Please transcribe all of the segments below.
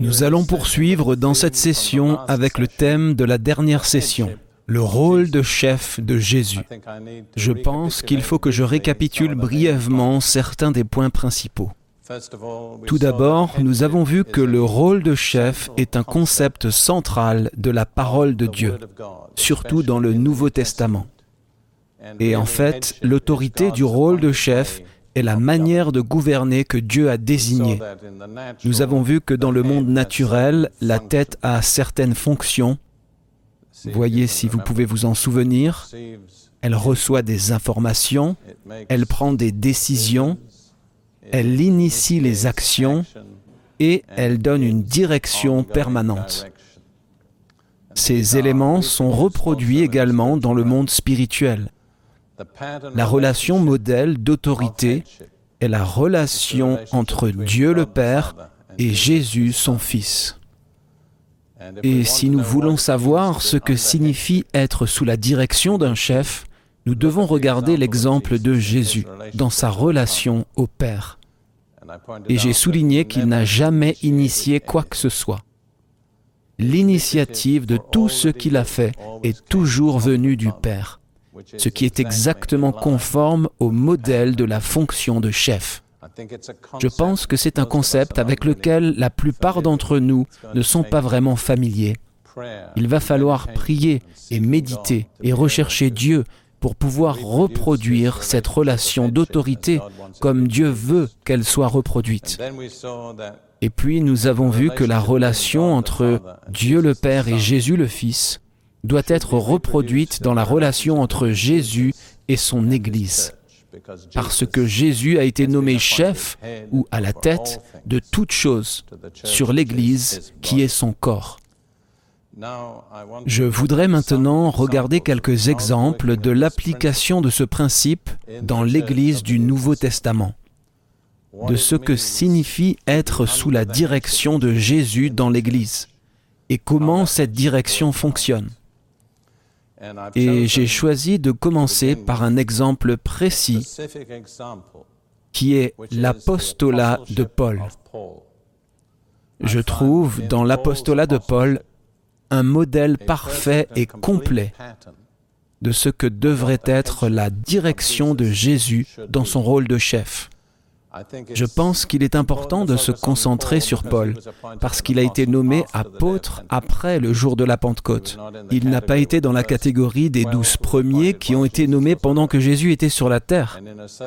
Nous allons poursuivre dans cette session avec le thème de la dernière session, le rôle de chef de Jésus. Je pense qu'il faut que je récapitule brièvement certains des points principaux. Tout d'abord, nous avons vu que le rôle de chef est un concept central de la parole de Dieu, surtout dans le Nouveau Testament. Et en fait, l'autorité du rôle de chef est la manière de gouverner que Dieu a désignée. Nous avons vu que dans le monde naturel, la tête a certaines fonctions. Voyez si vous pouvez vous en souvenir. Elle reçoit des informations, elle prend des décisions, elle initie les actions et elle donne une direction permanente. Ces éléments sont reproduits également dans le monde spirituel. La relation modèle d'autorité est la relation entre Dieu le Père et Jésus son Fils. Et si nous voulons savoir ce que signifie être sous la direction d'un chef, nous devons regarder l'exemple de Jésus dans sa relation au Père. Et j'ai souligné qu'il n'a jamais initié quoi que ce soit. L'initiative de tout ce qu'il a fait est toujours venue du Père ce qui est exactement conforme au modèle de la fonction de chef. Je pense que c'est un concept avec lequel la plupart d'entre nous ne sont pas vraiment familiers. Il va falloir prier et méditer et rechercher Dieu pour pouvoir reproduire cette relation d'autorité comme Dieu veut qu'elle soit reproduite. Et puis nous avons vu que la relation entre Dieu le Père et Jésus le Fils doit être reproduite dans la relation entre Jésus et son Église. Parce que Jésus a été nommé chef ou à la tête de toute chose sur l'Église qui est son corps. Je voudrais maintenant regarder quelques exemples de l'application de ce principe dans l'Église du Nouveau Testament, de ce que signifie être sous la direction de Jésus dans l'Église et comment cette direction fonctionne. Et j'ai choisi de commencer par un exemple précis qui est l'apostolat de Paul. Je trouve dans l'apostolat de Paul un modèle parfait et complet de ce que devrait être la direction de Jésus dans son rôle de chef. Je pense qu'il est important de se concentrer sur Paul, parce qu'il a été nommé apôtre après le jour de la Pentecôte. Il n'a pas été dans la catégorie des douze premiers qui ont été nommés pendant que Jésus était sur la terre.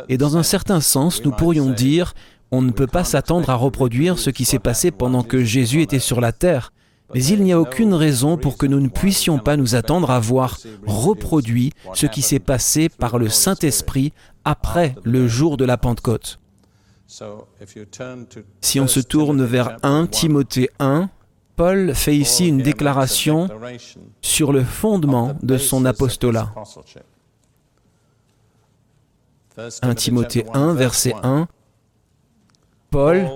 Et dans un certain sens, nous pourrions dire, on ne peut pas s'attendre à reproduire ce qui s'est passé pendant que Jésus était sur la terre. Mais il n'y a aucune raison pour que nous ne puissions pas nous attendre à voir reproduit ce qui s'est passé par le Saint-Esprit après le jour de la Pentecôte. Si on se tourne vers 1 Timothée 1, Paul fait ici une déclaration sur le fondement de son apostolat. 1 Timothée 1, verset 1, Paul,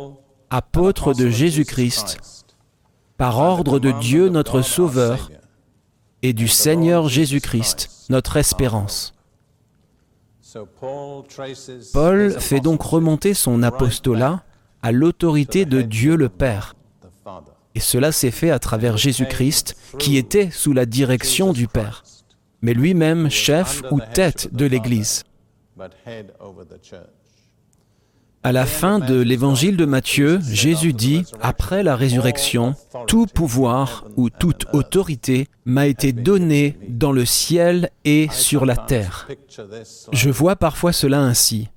apôtre de Jésus-Christ, par ordre de Dieu notre Sauveur et du Seigneur Jésus-Christ, notre espérance. Paul fait donc remonter son apostolat à l'autorité de Dieu le Père. Et cela s'est fait à travers Jésus-Christ, qui était sous la direction du Père, mais lui-même chef ou tête de l'Église. À la fin de l'évangile de Matthieu, Jésus dit, après la résurrection, Tout pouvoir ou toute autorité m'a été donné dans le ciel et sur la terre. Je vois parfois cela ainsi.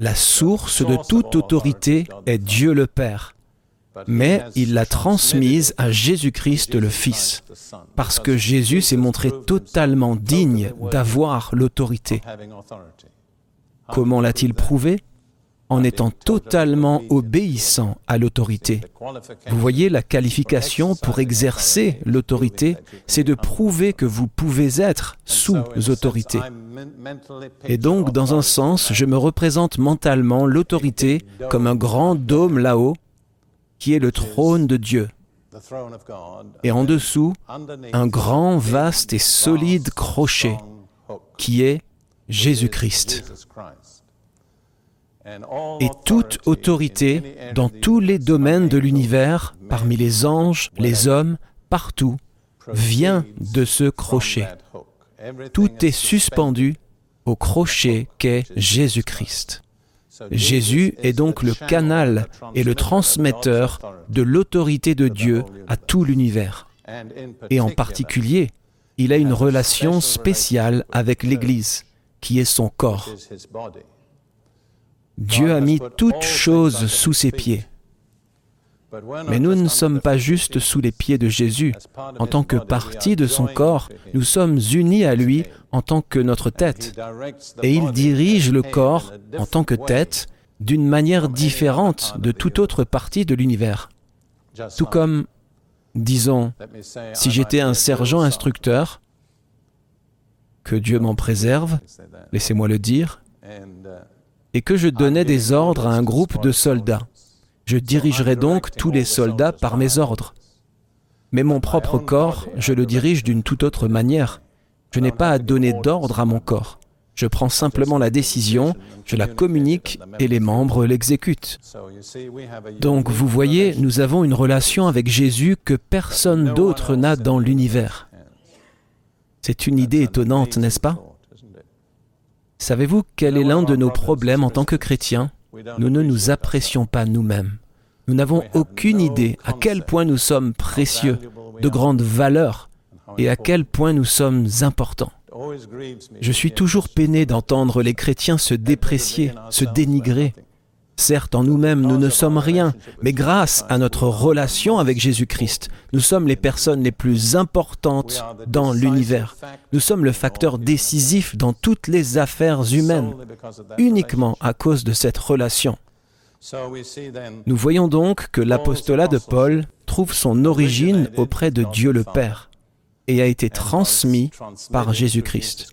La source de toute autorité est Dieu le Père, mais il l'a transmise à Jésus-Christ le Fils, parce que Jésus s'est montré totalement digne d'avoir l'autorité. Comment l'a-t-il prouvé? En étant totalement obéissant à l'autorité. Vous voyez, la qualification pour exercer l'autorité, c'est de prouver que vous pouvez être sous autorité. Et donc, dans un sens, je me représente mentalement l'autorité comme un grand dôme là-haut, qui est le trône de Dieu. Et en dessous, un grand, vaste et solide crochet, qui est Jésus-Christ. Et toute autorité dans tous les domaines de l'univers, parmi les anges, les hommes, partout, vient de ce crochet. Tout est suspendu au crochet qu'est Jésus-Christ. Jésus est donc le canal et le transmetteur de l'autorité de Dieu à tout l'univers. Et en particulier, il a une relation spéciale avec l'Église, qui est son corps. Dieu a mis toutes choses sous ses pieds. Mais nous ne sommes pas juste sous les pieds de Jésus. En tant que partie de son corps, nous sommes unis à lui en tant que notre tête. Et il dirige le corps en tant que tête d'une manière différente de toute autre partie de l'univers. Tout comme, disons, si j'étais un sergent instructeur, que Dieu m'en préserve, laissez-moi le dire, et que je donnais des ordres à un groupe de soldats. Je dirigerai donc tous les soldats par mes ordres. Mais mon propre corps, je le dirige d'une toute autre manière. Je n'ai pas à donner d'ordre à mon corps. Je prends simplement la décision, je la communique et les membres l'exécutent. Donc vous voyez, nous avons une relation avec Jésus que personne d'autre n'a dans l'univers. C'est une idée étonnante, n'est-ce pas? Savez-vous quel est l'un de nos problèmes en tant que chrétiens? Nous ne nous apprécions pas nous-mêmes. Nous n'avons aucune idée à quel point nous sommes précieux, de grande valeur, et à quel point nous sommes importants. Je suis toujours peiné d'entendre les chrétiens se déprécier, se dénigrer, Certes, en nous-mêmes, nous ne sommes rien, mais grâce à notre relation avec Jésus-Christ, nous sommes les personnes les plus importantes dans l'univers. Nous sommes le facteur décisif dans toutes les affaires humaines, uniquement à cause de cette relation. Nous voyons donc que l'apostolat de Paul trouve son origine auprès de Dieu le Père et a été transmis par Jésus-Christ.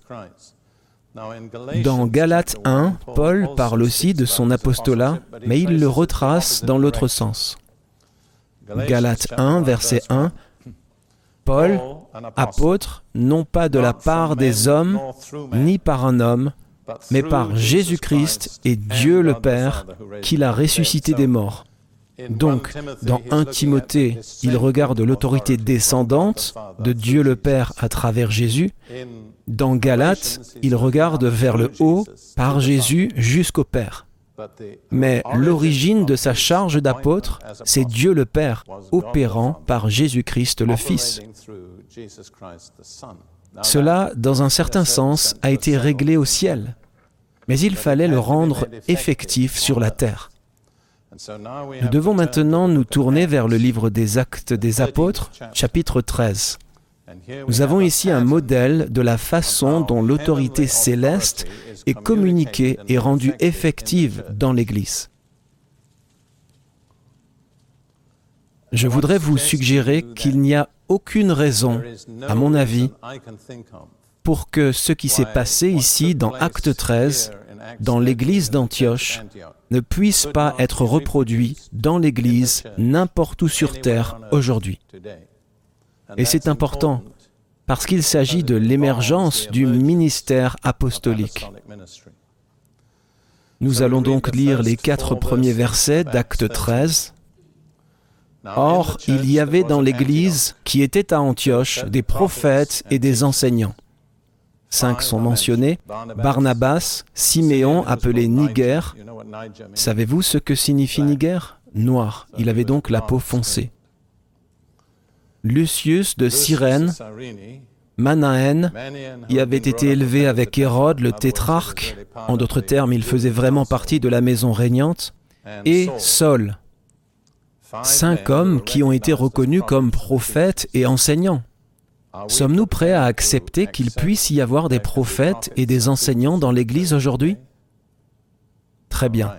Dans Galates 1, Paul parle aussi de son apostolat, mais il le retrace dans l'autre sens. Galates 1, verset 1, Paul, apôtre, non pas de la part des hommes, ni par un homme, mais par Jésus-Christ et Dieu le Père, qui l'a ressuscité des morts. Donc, dans 1 Timothée, il regarde l'autorité descendante de Dieu le Père à travers Jésus. Dans Galates, il regarde vers le haut par Jésus jusqu'au Père. Mais l'origine de sa charge d'apôtre, c'est Dieu le Père, opérant par Jésus-Christ le Fils. Cela, dans un certain sens, a été réglé au ciel, mais il fallait le rendre effectif sur la terre. Nous devons maintenant nous tourner vers le livre des Actes des Apôtres, chapitre 13. Nous avons ici un modèle de la façon dont l'autorité céleste est communiquée et rendue effective dans l'Église. Je voudrais vous suggérer qu'il n'y a aucune raison, à mon avis, pour que ce qui s'est passé ici dans Acte 13, dans l'Église d'Antioche, ne puisse pas être reproduit dans l'Église n'importe où sur Terre aujourd'hui. Et c'est important parce qu'il s'agit de l'émergence du ministère apostolique. Nous allons donc lire les quatre premiers versets d'Acte 13. Or, il y avait dans l'Église qui était à Antioche des prophètes et des enseignants. Cinq sont mentionnés. Barnabas, Siméon appelé Niger. Savez-vous ce que signifie Niger? Noir. Il avait donc la peau foncée. Lucius de Cyrène, Manaen, y avait été élevé avec Hérode le tétrarque. En d'autres termes, il faisait vraiment partie de la maison régnante. Et Saul. Cinq hommes qui ont été reconnus comme prophètes et enseignants. Sommes-nous prêts à accepter qu'il puisse y avoir des prophètes et des enseignants dans l'Église aujourd'hui? Très bien.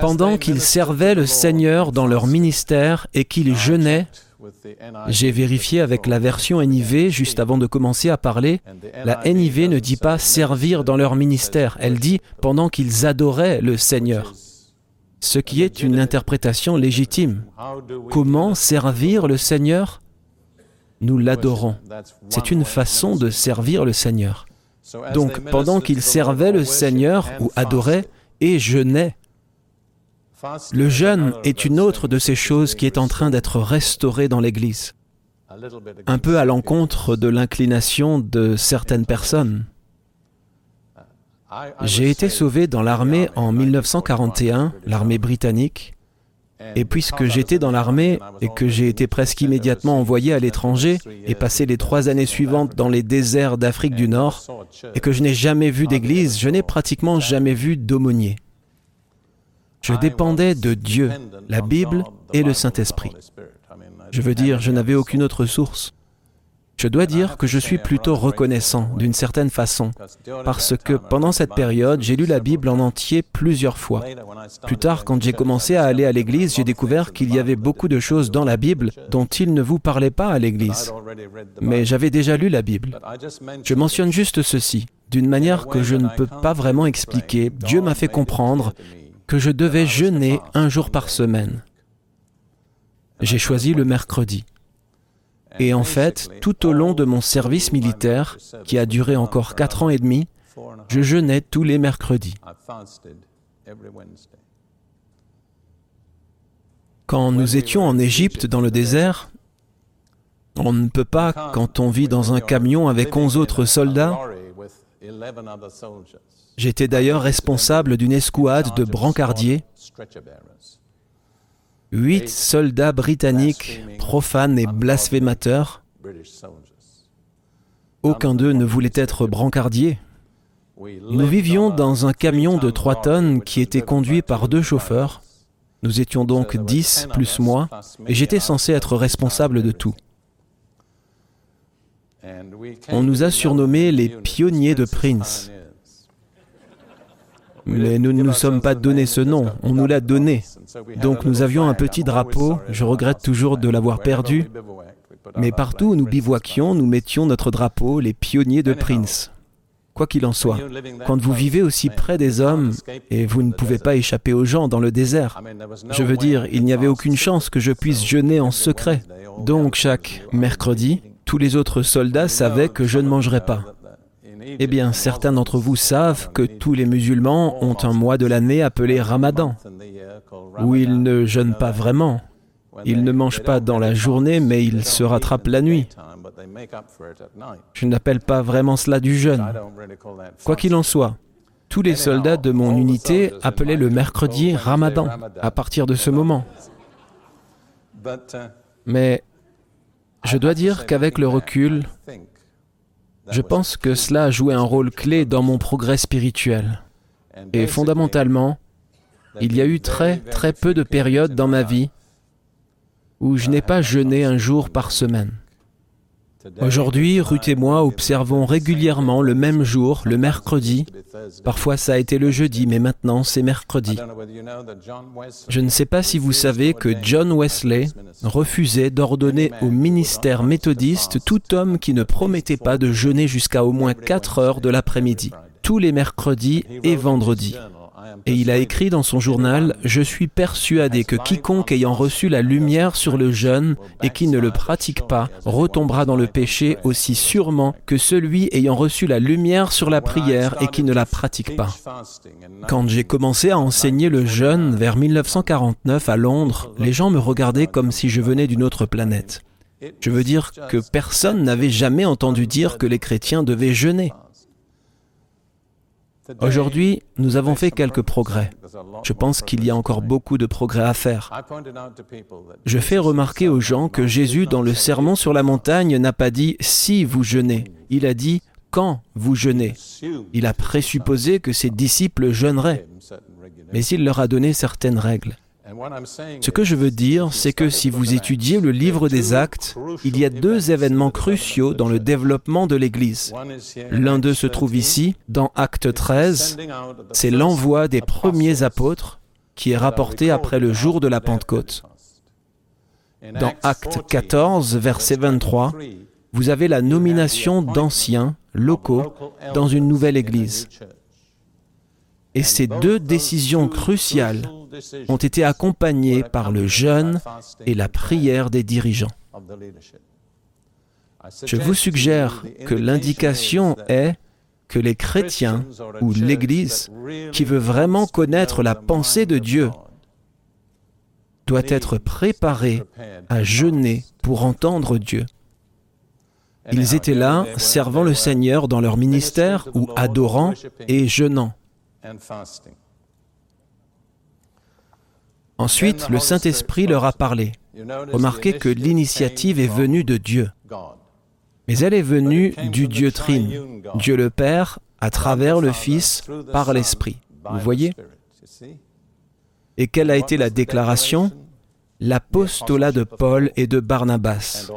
Pendant qu'ils servaient le Seigneur dans leur ministère et qu'ils jeûnaient, j'ai vérifié avec la version NIV juste avant de commencer à parler, la NIV ne dit pas servir dans leur ministère, elle dit pendant qu'ils adoraient le Seigneur. Ce qui est une interprétation légitime. Comment servir le Seigneur? Nous l'adorons. C'est une façon de servir le Seigneur. Donc pendant qu'ils servaient le Seigneur ou adoraient et jeûnaient, le jeûne est une autre de ces choses qui est en train d'être restaurée dans l'Église, un peu à l'encontre de l'inclination de certaines personnes. J'ai été sauvé dans l'armée en 1941, l'armée britannique, et puisque j'étais dans l'armée et que j'ai été presque immédiatement envoyé à l'étranger et passé les trois années suivantes dans les déserts d'Afrique du Nord, et que je n'ai jamais vu d'église, je n'ai pratiquement jamais vu d'aumônier. Je dépendais de Dieu, la Bible et le Saint-Esprit. Je veux dire, je n'avais aucune autre source. Je dois dire que je suis plutôt reconnaissant d'une certaine façon, parce que pendant cette période, j'ai lu la Bible en entier plusieurs fois. Plus tard, quand j'ai commencé à aller à l'Église, j'ai découvert qu'il y avait beaucoup de choses dans la Bible dont il ne vous parlait pas à l'Église. Mais j'avais déjà lu la Bible. Je mentionne juste ceci. D'une manière que je ne peux pas vraiment expliquer, Dieu m'a fait comprendre que je devais jeûner un jour par semaine. J'ai choisi le mercredi. Et en fait, tout au long de mon service militaire, qui a duré encore quatre ans et demi, je jeûnais tous les mercredis. Quand nous étions en Égypte dans le désert, on ne peut pas, quand on vit dans un camion avec onze autres soldats, j'étais d'ailleurs responsable d'une escouade de brancardiers, huit soldats britanniques profanes et blasphémateurs. Aucun d'eux ne voulait être brancardier. Nous vivions dans un camion de trois tonnes qui était conduit par deux chauffeurs. Nous étions donc dix plus moi, et j'étais censé être responsable de tout. On nous a surnommés les pionniers de Prince. Mais nous ne nous sommes pas donné ce nom, on nous l'a donné. Donc nous avions un petit drapeau, je regrette toujours de l'avoir perdu, mais partout où nous bivouaquions, nous mettions notre drapeau, les pionniers de Prince. Quoi qu'il en soit, quand vous vivez aussi près des hommes et vous ne pouvez pas échapper aux gens dans le désert, je veux dire, il n'y avait aucune chance que je puisse jeûner en secret. Donc chaque mercredi, tous les autres soldats savaient que je ne mangerais pas. Eh bien, certains d'entre vous savent que tous les musulmans ont un mois de l'année appelé Ramadan, où ils ne jeûnent pas vraiment. Ils ne mangent pas dans la journée, mais ils se rattrapent la nuit. Je n'appelle pas vraiment cela du jeûne. Quoi qu'il en soit, tous les soldats de mon unité appelaient le mercredi Ramadan à partir de ce moment. Mais je dois dire qu'avec le recul, je pense que cela a joué un rôle clé dans mon progrès spirituel. Et fondamentalement, il y a eu très très peu de périodes dans ma vie où je n'ai pas jeûné un jour par semaine. Aujourd'hui, Ruth et moi observons régulièrement le même jour, le mercredi. Parfois ça a été le jeudi, mais maintenant c'est mercredi. Je ne sais pas si vous savez que John Wesley refusait d'ordonner au ministère méthodiste tout homme qui ne promettait pas de jeûner jusqu'à au moins 4 heures de l'après-midi, tous les mercredis et vendredis. Et il a écrit dans son journal, Je suis persuadé que quiconque ayant reçu la lumière sur le jeûne et qui ne le pratique pas retombera dans le péché aussi sûrement que celui ayant reçu la lumière sur la prière et qui ne la pratique pas. Quand j'ai commencé à enseigner le jeûne vers 1949 à Londres, les gens me regardaient comme si je venais d'une autre planète. Je veux dire que personne n'avait jamais entendu dire que les chrétiens devaient jeûner. Aujourd'hui, nous avons fait quelques progrès. Je pense qu'il y a encore beaucoup de progrès à faire. Je fais remarquer aux gens que Jésus, dans le sermon sur la montagne, n'a pas dit si vous jeûnez. Il a dit quand vous jeûnez. Il a présupposé que ses disciples jeûneraient, mais il leur a donné certaines règles. Ce que je veux dire, c'est que si vous étudiez le livre des actes, il y a deux événements cruciaux dans le développement de l'Église. L'un d'eux se trouve ici, dans Acte 13, c'est l'envoi des premiers apôtres qui est rapporté après le jour de la Pentecôte. Dans Acte 14, verset 23, vous avez la nomination d'anciens locaux dans une nouvelle Église. Et ces deux décisions cruciales ont été accompagnés par le jeûne et la prière des dirigeants. Je vous suggère que l'indication est que les chrétiens ou l'Église qui veut vraiment connaître la pensée de Dieu doit être préparé à jeûner pour entendre Dieu. Ils étaient là, servant le Seigneur dans leur ministère ou adorant et jeûnant. Ensuite, le Saint-Esprit leur a parlé. Remarquez que l'initiative est venue de Dieu. Mais elle est venue du Dieu Trine, Dieu le Père, à travers le Fils, par l'Esprit. Vous voyez? Et quelle a été la déclaration? L'apostolat de Paul et de Barnabas.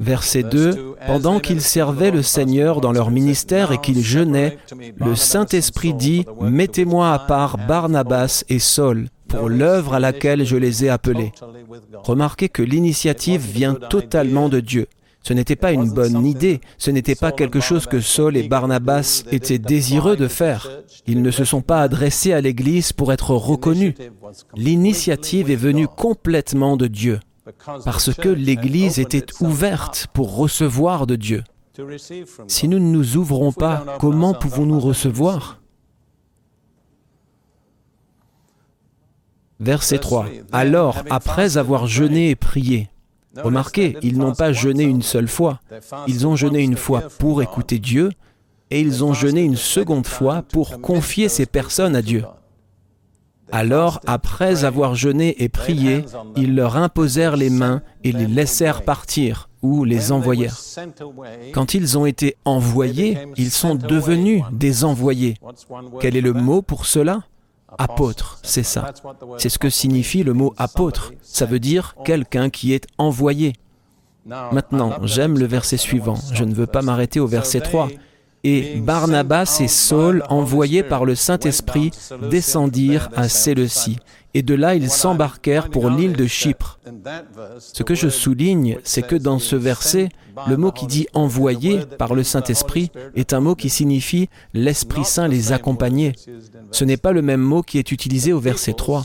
Verset 2, Pendant qu'ils servaient le Seigneur dans leur ministère et qu'ils jeûnaient, le Saint-Esprit dit, Mettez-moi à part Barnabas et Saul pour l'œuvre à laquelle je les ai appelés. Remarquez que l'initiative vient totalement de Dieu. Ce n'était pas une bonne idée, ce n'était pas quelque chose que Saul et Barnabas étaient désireux de faire. Ils ne se sont pas adressés à l'Église pour être reconnus. L'initiative est venue complètement de Dieu, parce que l'Église était ouverte pour recevoir de Dieu. Si nous ne nous ouvrons pas, comment pouvons-nous recevoir? Verset 3. Alors, après avoir jeûné et prié, remarquez, ils n'ont pas jeûné une seule fois, ils ont jeûné une fois pour écouter Dieu, et ils ont jeûné une seconde fois pour confier ces personnes à Dieu. Alors, après avoir jeûné et prié, ils leur imposèrent les mains et les laissèrent partir ou les envoyèrent. Quand ils ont été envoyés, ils sont devenus des envoyés. Quel est le mot pour cela? Apôtre, c'est ça. C'est ce que signifie le mot apôtre. Ça veut dire quelqu'un qui est envoyé. Maintenant, j'aime le verset suivant. Je ne veux pas m'arrêter au verset 3. Et Barnabas et Saul, envoyés par le Saint-Esprit, descendirent à Séleucie. Et de là, ils s'embarquèrent pour l'île de Chypre. Ce que je souligne, c'est que dans ce verset, le mot qui dit envoyé par le Saint-Esprit est un mot qui signifie l'Esprit Saint les accompagnait. Ce n'est pas le même mot qui est utilisé au verset 3.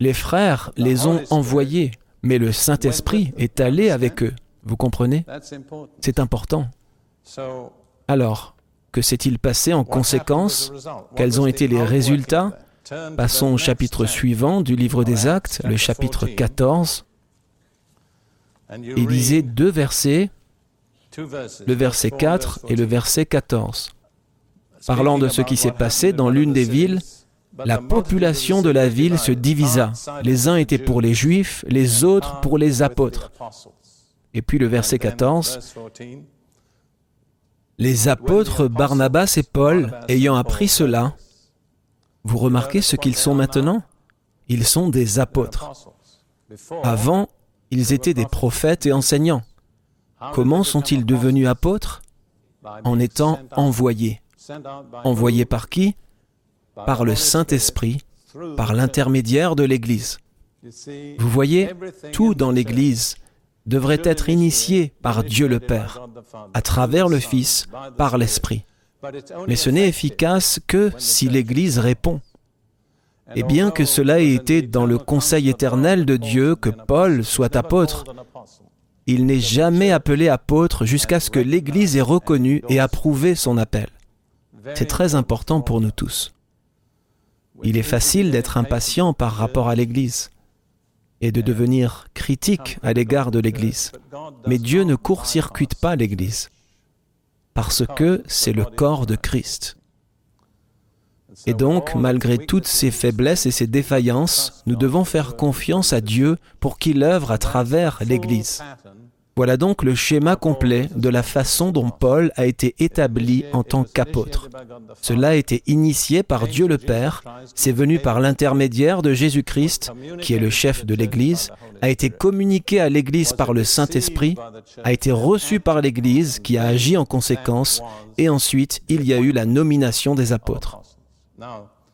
Les frères les ont envoyés, mais le Saint-Esprit est allé avec eux. Vous comprenez? C'est important. Alors, que s'est-il passé en conséquence Quels ont été les résultats Passons au chapitre suivant du livre des Actes, le chapitre 14. Et lisez deux versets, le verset 4 et le verset 14. Parlant de ce qui s'est passé dans l'une des villes, la population de la ville se divisa. Les uns étaient pour les Juifs, les autres pour les apôtres. Et puis le verset 14. Les apôtres Barnabas et Paul, ayant appris cela, vous remarquez ce qu'ils sont maintenant? Ils sont des apôtres. Avant, ils étaient des prophètes et enseignants. Comment sont-ils devenus apôtres? En étant envoyés. Envoyés par qui? Par le Saint-Esprit, par l'intermédiaire de l'Église. Vous voyez, tout dans l'Église devrait être initié par Dieu le Père, à travers le Fils, par l'Esprit. Mais ce n'est efficace que si l'Église répond. Et bien que cela ait été dans le conseil éternel de Dieu que Paul soit apôtre, il n'est jamais appelé apôtre jusqu'à ce que l'Église ait reconnu et approuvé son appel. C'est très important pour nous tous. Il est facile d'être impatient par rapport à l'Église et de devenir critique à l'égard de l'Église. Mais Dieu ne court-circuite pas l'Église parce que c'est le corps de Christ. Et donc, malgré toutes ces faiblesses et ces défaillances, nous devons faire confiance à Dieu pour qu'il œuvre à travers l'Église. Voilà donc le schéma complet de la façon dont Paul a été établi en tant qu'apôtre. Cela a été initié par Dieu le Père, c'est venu par l'intermédiaire de Jésus-Christ, qui est le chef de l'Église, a été communiqué à l'Église par le Saint-Esprit, a été reçu par l'Église qui a agi en conséquence, et ensuite il y a eu la nomination des apôtres.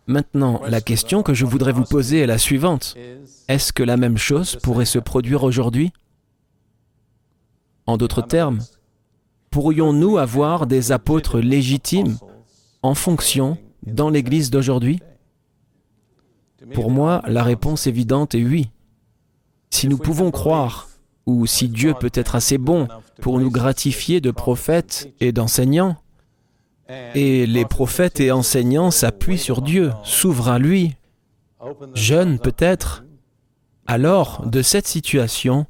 Maintenant, la question que je voudrais vous poser est la suivante. Est-ce que la même chose pourrait se produire aujourd'hui? En d'autres termes, pourrions-nous avoir des apôtres légitimes en fonction dans l'Église d'aujourd'hui? Pour moi, la réponse évidente est oui. Si nous pouvons croire, ou si Dieu peut être assez bon pour nous gratifier de prophètes et d'enseignants. Et les prophètes et enseignants s'appuient sur Dieu, s'ouvrent à lui, jeunes peut-être. Alors, de cette situation,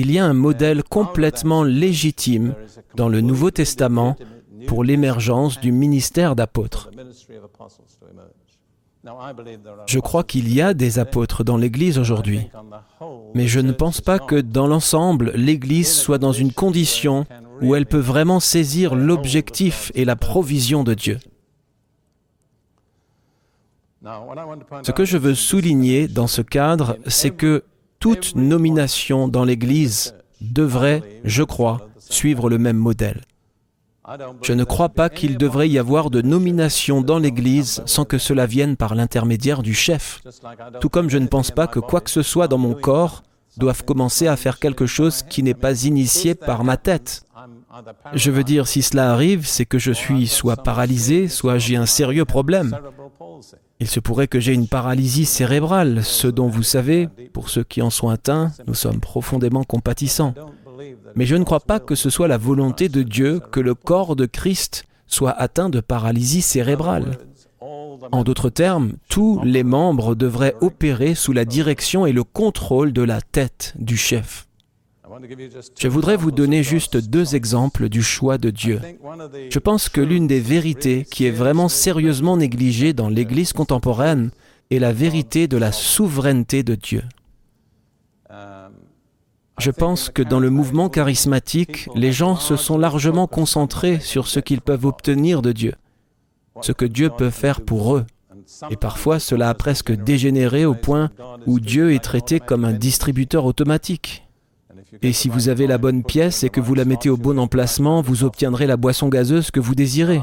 il y a un modèle complètement légitime dans le Nouveau Testament pour l'émergence du ministère d'apôtre. Je crois qu'il y a des apôtres dans l'Église aujourd'hui, mais je ne pense pas que dans l'ensemble, l'Église soit dans une condition où elle peut vraiment saisir l'objectif et la provision de Dieu. Ce que je veux souligner dans ce cadre, c'est que toute nomination dans l'Église devrait, je crois, suivre le même modèle. Je ne crois pas qu'il devrait y avoir de nomination dans l'Église sans que cela vienne par l'intermédiaire du chef. Tout comme je ne pense pas que quoi que ce soit dans mon corps doive commencer à faire quelque chose qui n'est pas initié par ma tête. Je veux dire, si cela arrive, c'est que je suis soit paralysé, soit j'ai un sérieux problème. Il se pourrait que j'ai une paralysie cérébrale, ce dont vous savez, pour ceux qui en sont atteints, nous sommes profondément compatissants. Mais je ne crois pas que ce soit la volonté de Dieu que le corps de Christ soit atteint de paralysie cérébrale. En d'autres termes, tous les membres devraient opérer sous la direction et le contrôle de la tête du chef. Je voudrais vous donner juste deux exemples du choix de Dieu. Je pense que l'une des vérités qui est vraiment sérieusement négligée dans l'Église contemporaine est la vérité de la souveraineté de Dieu. Je pense que dans le mouvement charismatique, les gens se sont largement concentrés sur ce qu'ils peuvent obtenir de Dieu, ce que Dieu peut faire pour eux. Et parfois, cela a presque dégénéré au point où Dieu est traité comme un distributeur automatique. Et si vous avez la bonne pièce et que vous la mettez au bon emplacement, vous obtiendrez la boisson gazeuse que vous désirez.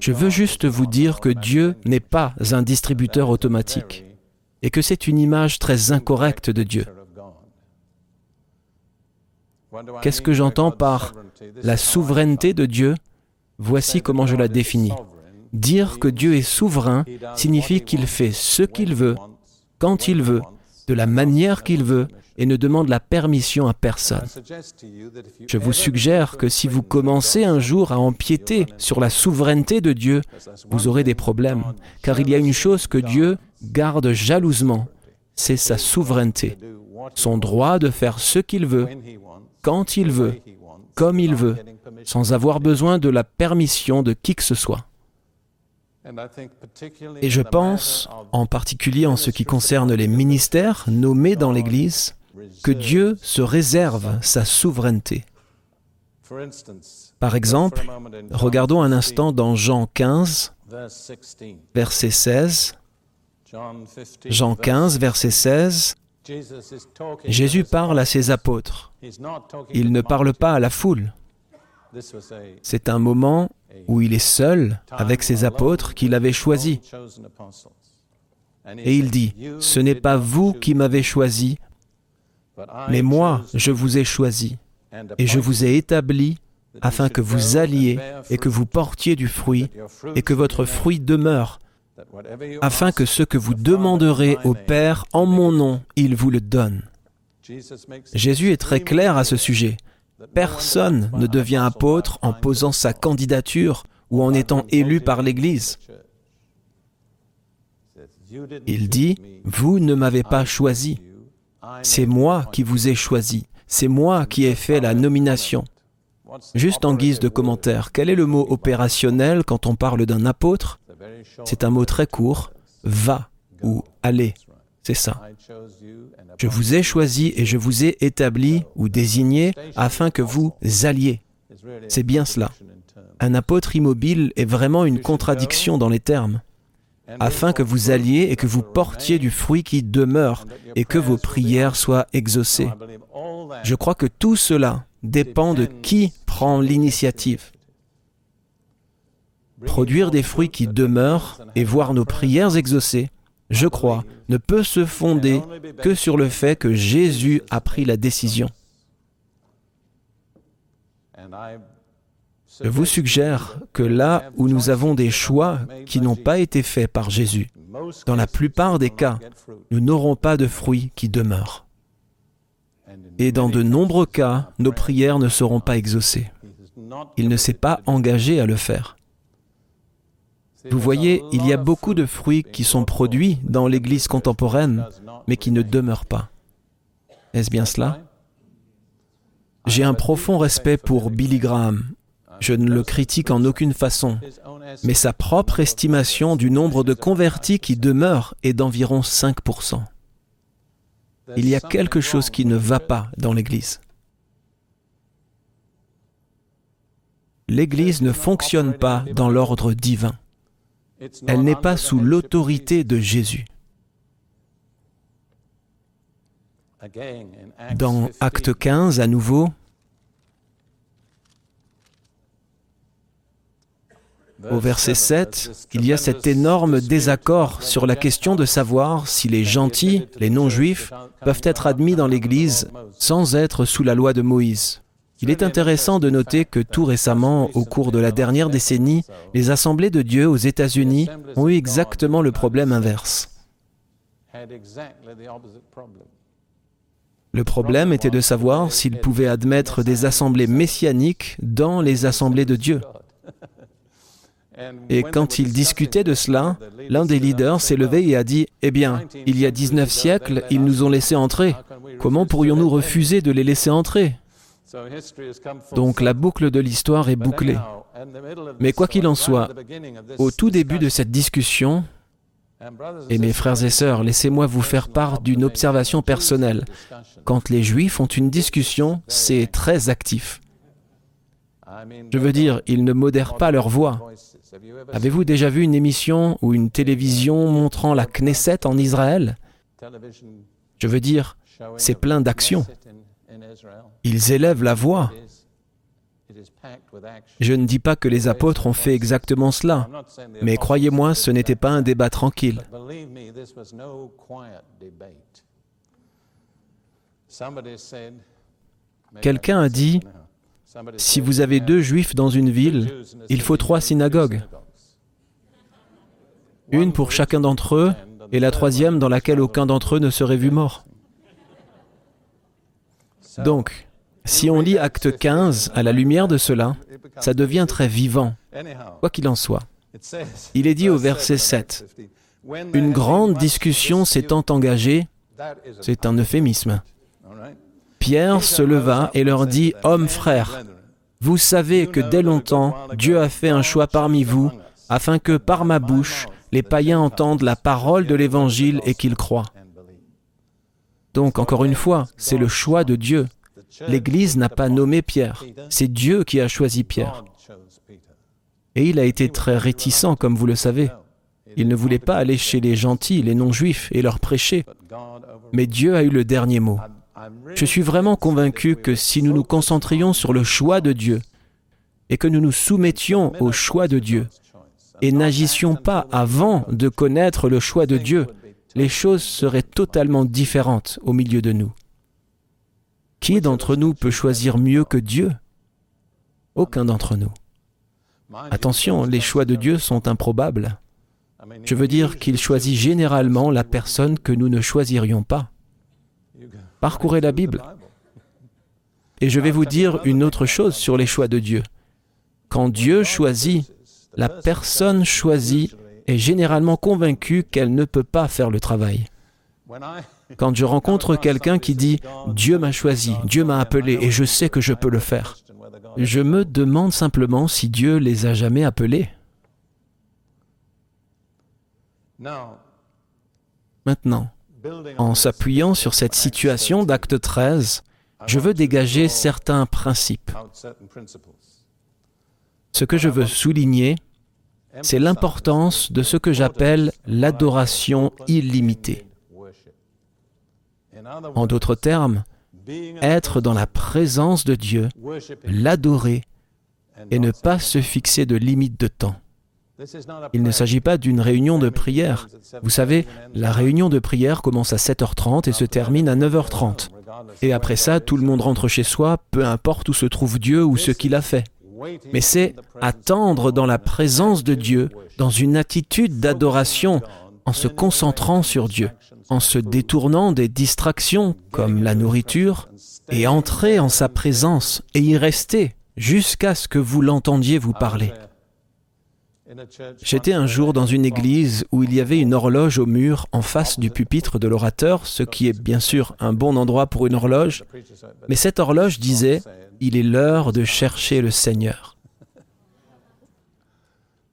Je veux juste vous dire que Dieu n'est pas un distributeur automatique et que c'est une image très incorrecte de Dieu. Qu'est-ce que j'entends par la souveraineté de Dieu? Voici comment je la définis. Dire que Dieu est souverain signifie qu'il fait ce qu'il veut, quand il veut, de la manière qu'il veut, et ne demande la permission à personne. Je vous suggère que si vous commencez un jour à empiéter sur la souveraineté de Dieu, vous aurez des problèmes, car il y a une chose que Dieu garde jalousement, c'est sa souveraineté, son droit de faire ce qu'il veut, quand il veut, comme il veut, sans avoir besoin de la permission de qui que ce soit. Et je pense, en particulier en ce qui concerne les ministères nommés dans l'Église, que Dieu se réserve sa souveraineté. Par exemple, regardons un instant dans Jean 15, verset 16. Jean 15, verset 16. Jésus parle à ses apôtres. Il ne parle pas à la foule. C'est un moment où il est seul avec ses apôtres qu'il avait choisis. Et il dit, Ce n'est pas vous qui m'avez choisi, mais moi, je vous ai choisi, et je vous ai établi afin que vous alliez et que vous portiez du fruit, et que votre fruit demeure, afin que ce que vous demanderez au Père en mon nom, il vous le donne. Jésus est très clair à ce sujet. Personne ne devient apôtre en posant sa candidature ou en étant élu par l'Église. Il dit, Vous ne m'avez pas choisi, c'est moi qui vous ai choisi, c'est moi qui ai fait la nomination. Juste en guise de commentaire, quel est le mot opérationnel quand on parle d'un apôtre? C'est un mot très court, va ou aller. C'est ça. Je vous ai choisi et je vous ai établi ou désigné afin que vous alliez. C'est bien cela. Un apôtre immobile est vraiment une contradiction dans les termes. Afin que vous alliez et que vous portiez du fruit qui demeure et que vos prières soient exaucées. Je crois que tout cela dépend de qui prend l'initiative. Produire des fruits qui demeurent et voir nos prières exaucées, je crois, ne peut se fonder que sur le fait que Jésus a pris la décision. Vous suggère que là où nous avons des choix qui n'ont pas été faits par Jésus, dans la plupart des cas, nous n'aurons pas de fruits qui demeurent. Et dans de nombreux cas, nos prières ne seront pas exaucées. Il ne s'est pas engagé à le faire. Vous voyez, il y a beaucoup de fruits qui sont produits dans l'Église contemporaine, mais qui ne demeurent pas. Est-ce bien cela? J'ai un profond respect pour Billy Graham. Je ne le critique en aucune façon, mais sa propre estimation du nombre de convertis qui demeurent est d'environ 5%. Il y a quelque chose qui ne va pas dans l'Église. L'Église ne fonctionne pas dans l'ordre divin. Elle n'est pas sous l'autorité de Jésus. Dans Acte 15, à nouveau, au verset 7, il y a cet énorme désaccord sur la question de savoir si les gentils, les non-juifs, peuvent être admis dans l'Église sans être sous la loi de Moïse. Il est intéressant de noter que tout récemment, au cours de la dernière décennie, les assemblées de Dieu aux États-Unis ont eu exactement le problème inverse. Le problème était de savoir s'ils pouvaient admettre des assemblées messianiques dans les assemblées de Dieu. Et quand ils discutaient de cela, l'un des leaders s'est levé et a dit, Eh bien, il y a 19 siècles, ils nous ont laissés entrer. Comment pourrions-nous refuser de les laisser entrer? Donc la boucle de l'histoire est bouclée. Mais quoi qu'il en soit, au tout début de cette discussion, et mes frères et sœurs, laissez-moi vous faire part d'une observation personnelle. Quand les Juifs ont une discussion, c'est très actif. Je veux dire, ils ne modèrent pas leur voix. Avez-vous déjà vu une émission ou une télévision montrant la Knesset en Israël? Je veux dire, c'est plein d'action. Ils élèvent la voix. Je ne dis pas que les apôtres ont fait exactement cela, mais croyez-moi, ce n'était pas un débat tranquille. Quelqu'un a dit, si vous avez deux juifs dans une ville, il faut trois synagogues. Une pour chacun d'entre eux et la troisième dans laquelle aucun d'entre eux ne serait vu mort. Donc, si on lit Acte 15 à la lumière de cela, ça devient très vivant, quoi qu'il en soit. Il est dit au verset 7, Une grande discussion s'étant engagée, c'est un euphémisme. Pierre se leva et leur dit, Hommes frères, vous savez que dès longtemps, Dieu a fait un choix parmi vous, afin que par ma bouche, les païens entendent la parole de l'Évangile et qu'ils croient. Donc, encore une fois, c'est le choix de Dieu. L'Église n'a pas nommé Pierre, c'est Dieu qui a choisi Pierre. Et il a été très réticent, comme vous le savez. Il ne voulait pas aller chez les gentils, les non-juifs, et leur prêcher. Mais Dieu a eu le dernier mot. Je suis vraiment convaincu que si nous nous concentrions sur le choix de Dieu, et que nous nous soumettions au choix de Dieu, et n'agissions pas avant de connaître le choix de Dieu, les choses seraient totalement différentes au milieu de nous. Qui d'entre nous peut choisir mieux que Dieu? Aucun d'entre nous. Attention, les choix de Dieu sont improbables. Je veux dire qu'il choisit généralement la personne que nous ne choisirions pas. Parcourez la Bible. Et je vais vous dire une autre chose sur les choix de Dieu. Quand Dieu choisit, la personne choisie est généralement convaincue qu'elle ne peut pas faire le travail. Quand je rencontre quelqu'un qui dit ⁇ Dieu m'a choisi, Dieu m'a appelé et je sais que je peux le faire ⁇ je me demande simplement si Dieu les a jamais appelés. Maintenant, en s'appuyant sur cette situation d'acte 13, je veux dégager certains principes. Ce que je veux souligner, c'est l'importance de ce que j'appelle l'adoration illimitée. En d'autres termes, être dans la présence de Dieu, l'adorer et ne pas se fixer de limites de temps. Il ne s'agit pas d'une réunion de prière. Vous savez, la réunion de prière commence à 7h30 et se termine à 9h30. Et après ça, tout le monde rentre chez soi, peu importe où se trouve Dieu ou ce qu'il a fait mais c'est attendre dans la présence de Dieu, dans une attitude d'adoration, en se concentrant sur Dieu, en se détournant des distractions comme la nourriture, et entrer en sa présence et y rester jusqu'à ce que vous l'entendiez vous parler. J'étais un jour dans une église où il y avait une horloge au mur en face du pupitre de l'orateur, ce qui est bien sûr un bon endroit pour une horloge, mais cette horloge disait ⁇ Il est l'heure de chercher le Seigneur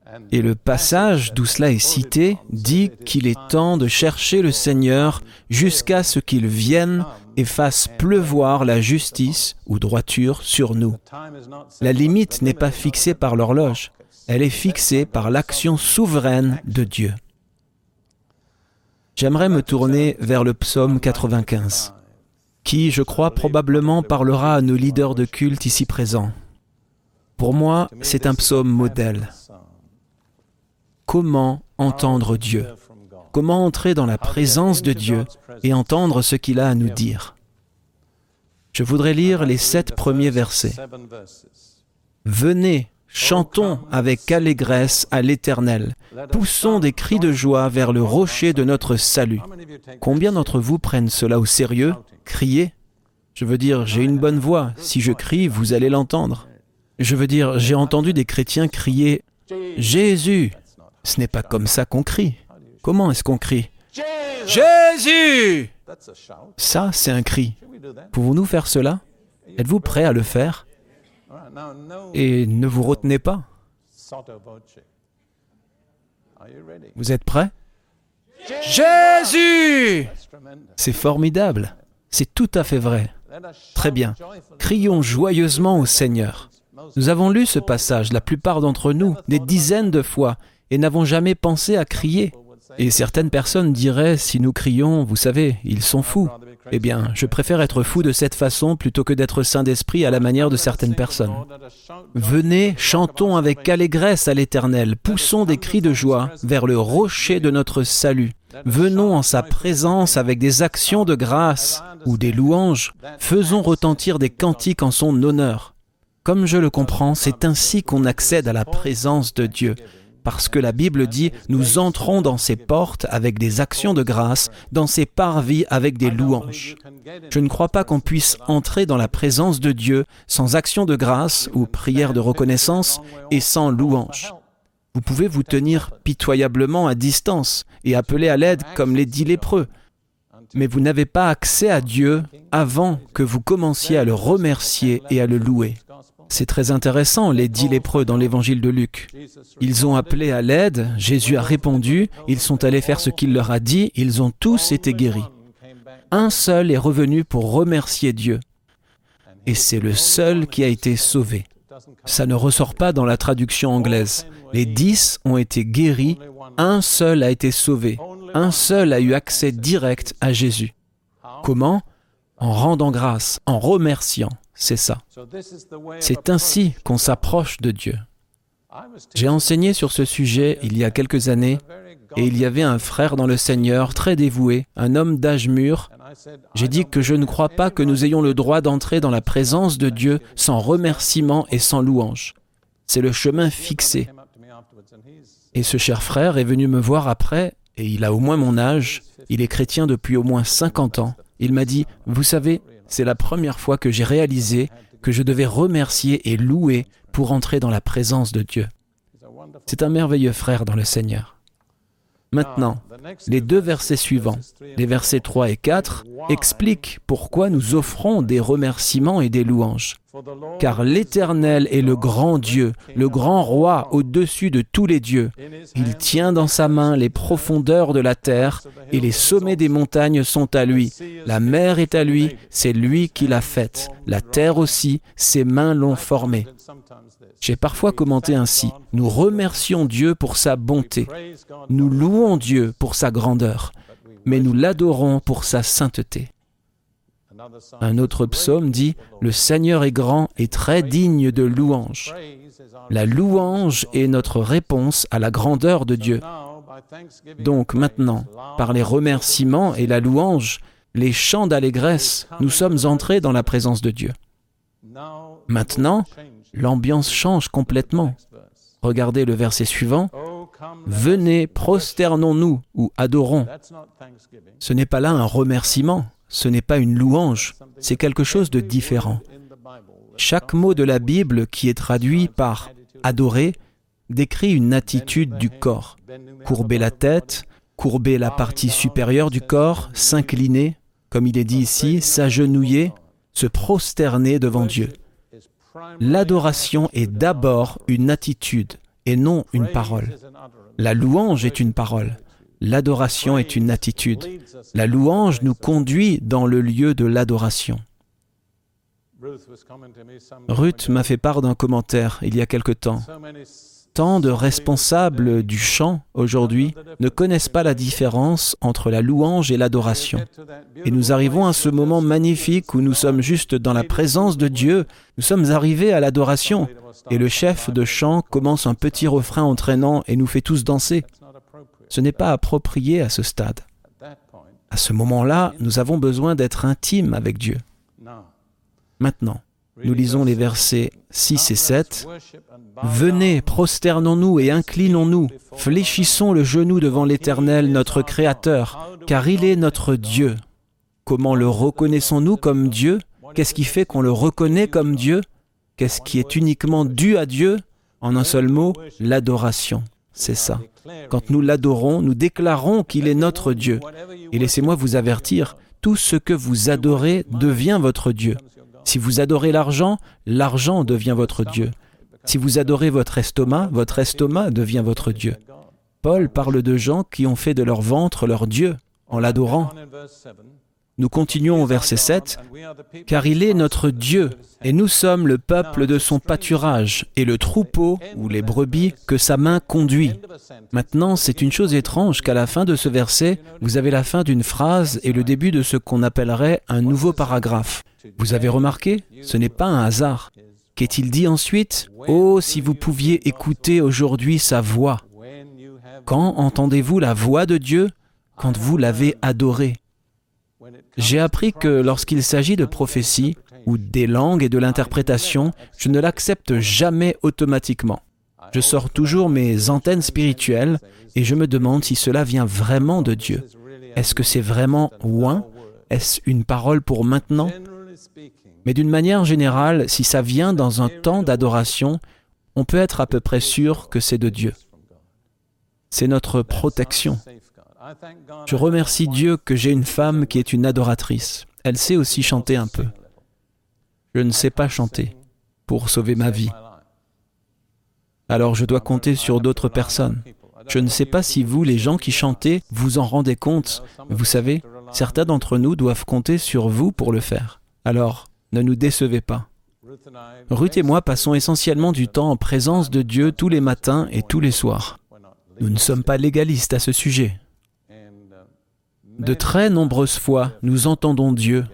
⁇ Et le passage d'où cela est cité dit qu'il est temps de chercher le Seigneur jusqu'à ce qu'il vienne et fasse pleuvoir la justice ou droiture sur nous. La limite n'est pas fixée par l'horloge elle est fixée par l'action souveraine de Dieu. J'aimerais me tourner vers le psaume 95, qui, je crois, probablement parlera à nos leaders de culte ici présents. Pour moi, c'est un psaume modèle. Comment entendre Dieu? Comment entrer dans la présence de Dieu et entendre ce qu'il a à nous dire? Je voudrais lire les sept premiers versets. Venez, Chantons avec allégresse à l'Éternel. Poussons des cris de joie vers le rocher de notre salut. Combien d'entre vous prennent cela au sérieux? Crier Je veux dire, j'ai une bonne voix. Si je crie, vous allez l'entendre. Je veux dire, j'ai entendu des chrétiens crier Jésus. Ce n'est pas comme ça qu'on crie. Comment est-ce qu'on crie Jésus Ça, c'est un cri. Pouvons-nous faire cela? Êtes-vous prêt à le faire? Et ne vous retenez pas. Vous êtes prêts? Jésus C'est formidable. C'est tout à fait vrai. Très bien. Crions joyeusement au Seigneur. Nous avons lu ce passage, la plupart d'entre nous, des dizaines de fois, et n'avons jamais pensé à crier. Et certaines personnes diraient, si nous crions, vous savez, ils sont fous. Eh bien, je préfère être fou de cette façon plutôt que d'être saint d'esprit à la manière de certaines personnes. Venez, chantons avec allégresse à l'Éternel, poussons des cris de joie vers le rocher de notre salut. Venons en sa présence avec des actions de grâce ou des louanges, faisons retentir des cantiques en son honneur. Comme je le comprends, c'est ainsi qu'on accède à la présence de Dieu parce que la Bible dit, nous entrons dans ses portes avec des actions de grâce, dans ses parvis avec des louanges. Je ne crois pas qu'on puisse entrer dans la présence de Dieu sans action de grâce ou prière de reconnaissance et sans louange. Vous pouvez vous tenir pitoyablement à distance et appeler à l'aide comme les dix lépreux, mais vous n'avez pas accès à Dieu avant que vous commenciez à le remercier et à le louer. C'est très intéressant, les dix lépreux dans l'évangile de Luc. Ils ont appelé à l'aide, Jésus a répondu, ils sont allés faire ce qu'il leur a dit, ils ont tous été guéris. Un seul est revenu pour remercier Dieu. Et c'est le seul qui a été sauvé. Ça ne ressort pas dans la traduction anglaise. Les dix ont été guéris, un seul a été sauvé, un seul a eu accès direct à Jésus. Comment? En rendant grâce, en remerciant c'est ça. C'est ainsi qu'on s'approche de Dieu. J'ai enseigné sur ce sujet il y a quelques années et il y avait un frère dans le Seigneur très dévoué, un homme d'âge mûr. J'ai dit que je ne crois pas que nous ayons le droit d'entrer dans la présence de Dieu sans remerciement et sans louange. C'est le chemin fixé. Et ce cher frère est venu me voir après, et il a au moins mon âge, il est chrétien depuis au moins 50 ans. Il m'a dit, vous savez, c'est la première fois que j'ai réalisé que je devais remercier et louer pour entrer dans la présence de Dieu. C'est un merveilleux frère dans le Seigneur. Maintenant, les deux versets suivants, les versets 3 et 4, expliquent pourquoi nous offrons des remerciements et des louanges. Car l'Éternel est le grand Dieu, le grand roi au-dessus de tous les dieux. Il tient dans sa main les profondeurs de la terre et les sommets des montagnes sont à lui. La mer est à lui, c'est lui qui l'a faite. La terre aussi, ses mains l'ont formée. J'ai parfois commenté ainsi, nous remercions Dieu pour sa bonté, nous louons Dieu pour sa grandeur, mais nous l'adorons pour sa sainteté. Un autre psaume dit, Le Seigneur est grand et très digne de louange. La louange est notre réponse à la grandeur de Dieu. Donc maintenant, par les remerciements et la louange, les chants d'allégresse, nous sommes entrés dans la présence de Dieu. Maintenant, l'ambiance change complètement. Regardez le verset suivant. Venez, prosternons-nous ou adorons. Ce n'est pas là un remerciement, ce n'est pas une louange, c'est quelque chose de différent. Chaque mot de la Bible qui est traduit par adorer décrit une attitude du corps. Courber la tête, courber la partie supérieure du corps, s'incliner, comme il est dit ici, s'agenouiller, se prosterner devant Dieu. L'adoration est d'abord une attitude et non une parole. La louange est une parole. L'adoration est une attitude. La louange nous conduit dans le lieu de l'adoration. Ruth m'a fait part d'un commentaire il y a quelque temps. Tant de responsables du chant aujourd'hui ne connaissent pas la différence entre la louange et l'adoration. Et nous arrivons à ce moment magnifique où nous sommes juste dans la présence de Dieu, nous sommes arrivés à l'adoration, et le chef de chant commence un petit refrain entraînant et nous fait tous danser. Ce n'est pas approprié à ce stade. À ce moment-là, nous avons besoin d'être intimes avec Dieu. Maintenant, nous lisons les versets 6 et 7. Venez, prosternons-nous et inclinons-nous, fléchissons le genou devant l'Éternel, notre Créateur, car il est notre Dieu. Comment le reconnaissons-nous comme Dieu? Qu'est-ce qui fait qu'on le reconnaît comme Dieu? Qu'est-ce qui est uniquement dû à Dieu? En un seul mot, l'adoration. C'est ça. Quand nous l'adorons, nous déclarons qu'il est notre Dieu. Et laissez-moi vous avertir, tout ce que vous adorez devient votre Dieu. Si vous adorez l'argent, l'argent devient votre Dieu. Si vous adorez votre estomac, votre estomac devient votre Dieu. Paul parle de gens qui ont fait de leur ventre leur Dieu en l'adorant. Nous continuons au verset 7, car il est notre Dieu, et nous sommes le peuple de son pâturage, et le troupeau, ou les brebis, que sa main conduit. Maintenant, c'est une chose étrange qu'à la fin de ce verset, vous avez la fin d'une phrase et le début de ce qu'on appellerait un nouveau paragraphe. Vous avez remarqué? Ce n'est pas un hasard. Qu'est-il dit ensuite? Oh, si vous pouviez écouter aujourd'hui sa voix. Quand entendez-vous la voix de Dieu? Quand vous l'avez adoré. J'ai appris que lorsqu'il s'agit de prophétie, ou des langues et de l'interprétation, je ne l'accepte jamais automatiquement. Je sors toujours mes antennes spirituelles et je me demande si cela vient vraiment de Dieu. Est-ce que c'est vraiment ouin? Est-ce une parole pour maintenant? Mais d'une manière générale, si ça vient dans un temps d'adoration, on peut être à peu près sûr que c'est de Dieu. C'est notre protection. Je remercie Dieu que j'ai une femme qui est une adoratrice. Elle sait aussi chanter un peu. Je ne sais pas chanter pour sauver ma vie. Alors je dois compter sur d'autres personnes. Je ne sais pas si vous, les gens qui chantez, vous en rendez compte. Vous savez, certains d'entre nous doivent compter sur vous pour le faire. Alors, ne nous décevez pas. Ruth et moi passons essentiellement du temps en présence de Dieu tous les matins et tous les soirs. Nous ne sommes pas légalistes à ce sujet. De très nombreuses fois, nous entendons Dieu.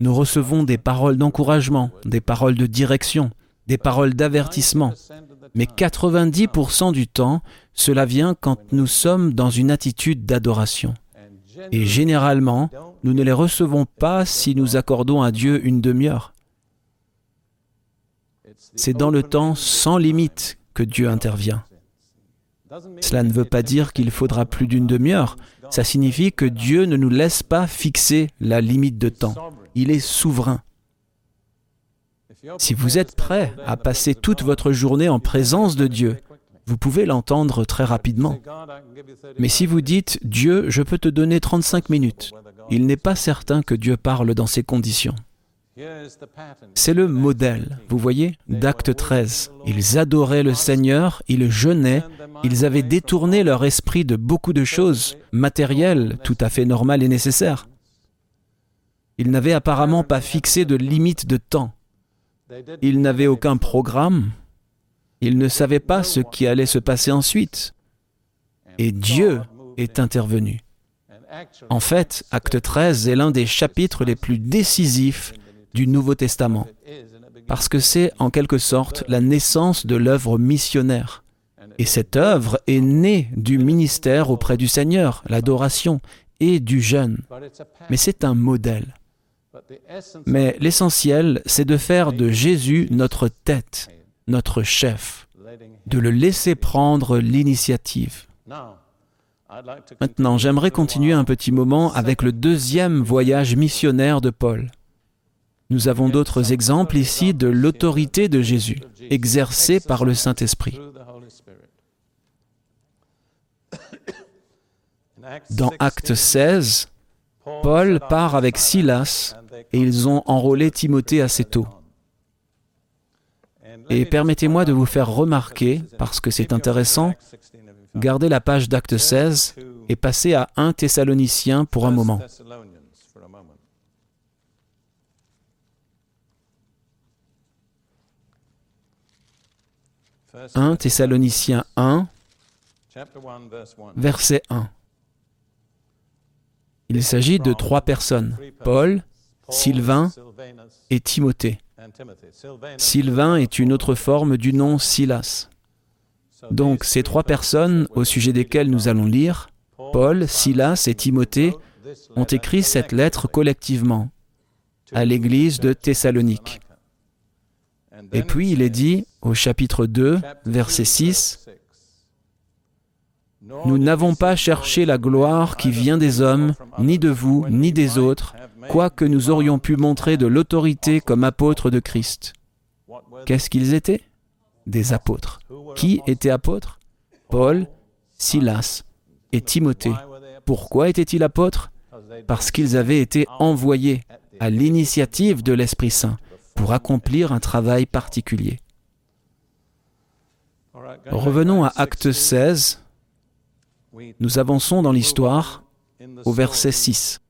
Nous recevons des paroles d'encouragement, des paroles de direction, des paroles d'avertissement. Mais 90% du temps, cela vient quand nous sommes dans une attitude d'adoration. Et généralement, nous ne les recevons pas si nous accordons à Dieu une demi-heure. C'est dans le temps sans limite que Dieu intervient. Cela ne veut pas dire qu'il faudra plus d'une demi-heure. Ça signifie que Dieu ne nous laisse pas fixer la limite de temps. Il est souverain. Si vous êtes prêt à passer toute votre journée en présence de Dieu, vous pouvez l'entendre très rapidement. Mais si vous dites Dieu, je peux te donner 35 minutes, il n'est pas certain que Dieu parle dans ces conditions. C'est le modèle, vous voyez, d'acte 13. Ils adoraient le Seigneur, ils jeûnaient, ils avaient détourné leur esprit de beaucoup de choses matérielles, tout à fait normales et nécessaires. Ils n'avaient apparemment pas fixé de limite de temps. Ils n'avaient aucun programme. Ils ne savaient pas ce qui allait se passer ensuite. Et Dieu est intervenu. En fait, Acte 13 est l'un des chapitres les plus décisifs du Nouveau Testament, parce que c'est en quelque sorte la naissance de l'œuvre missionnaire. Et cette œuvre est née du ministère auprès du Seigneur, l'adoration et du jeûne. Mais c'est un modèle. Mais l'essentiel, c'est de faire de Jésus notre tête, notre chef, de le laisser prendre l'initiative. Maintenant, j'aimerais continuer un petit moment avec le deuxième voyage missionnaire de Paul. Nous avons d'autres exemples ici de l'autorité de Jésus, exercée par le Saint-Esprit. Dans Acte 16, Paul part avec Silas et ils ont enrôlé Timothée assez tôt. Et permettez-moi de vous faire remarquer, parce que c'est intéressant, gardez la page d'Acte 16 et passez à 1 Thessaloniciens pour un moment. 1 Thessaloniciens 1, verset 1. Il s'agit de trois personnes, Paul, Sylvain et Timothée. Sylvain est une autre forme du nom Silas. Donc ces trois personnes au sujet desquelles nous allons lire, Paul, Silas et Timothée, ont écrit cette lettre collectivement à l'église de Thessalonique. Et puis il est dit au chapitre 2, verset 6, Nous n'avons pas cherché la gloire qui vient des hommes, ni de vous, ni des autres, quoique nous aurions pu montrer de l'autorité comme apôtres de Christ. Qu'est-ce qu'ils étaient? Des apôtres. Qui étaient apôtres Paul, Silas et Timothée. Pourquoi étaient-ils apôtres? Parce qu'ils avaient été envoyés à l'initiative de l'Esprit Saint pour accomplir un travail particulier. Revenons à Acte 16. Nous avançons dans l'histoire au verset 6.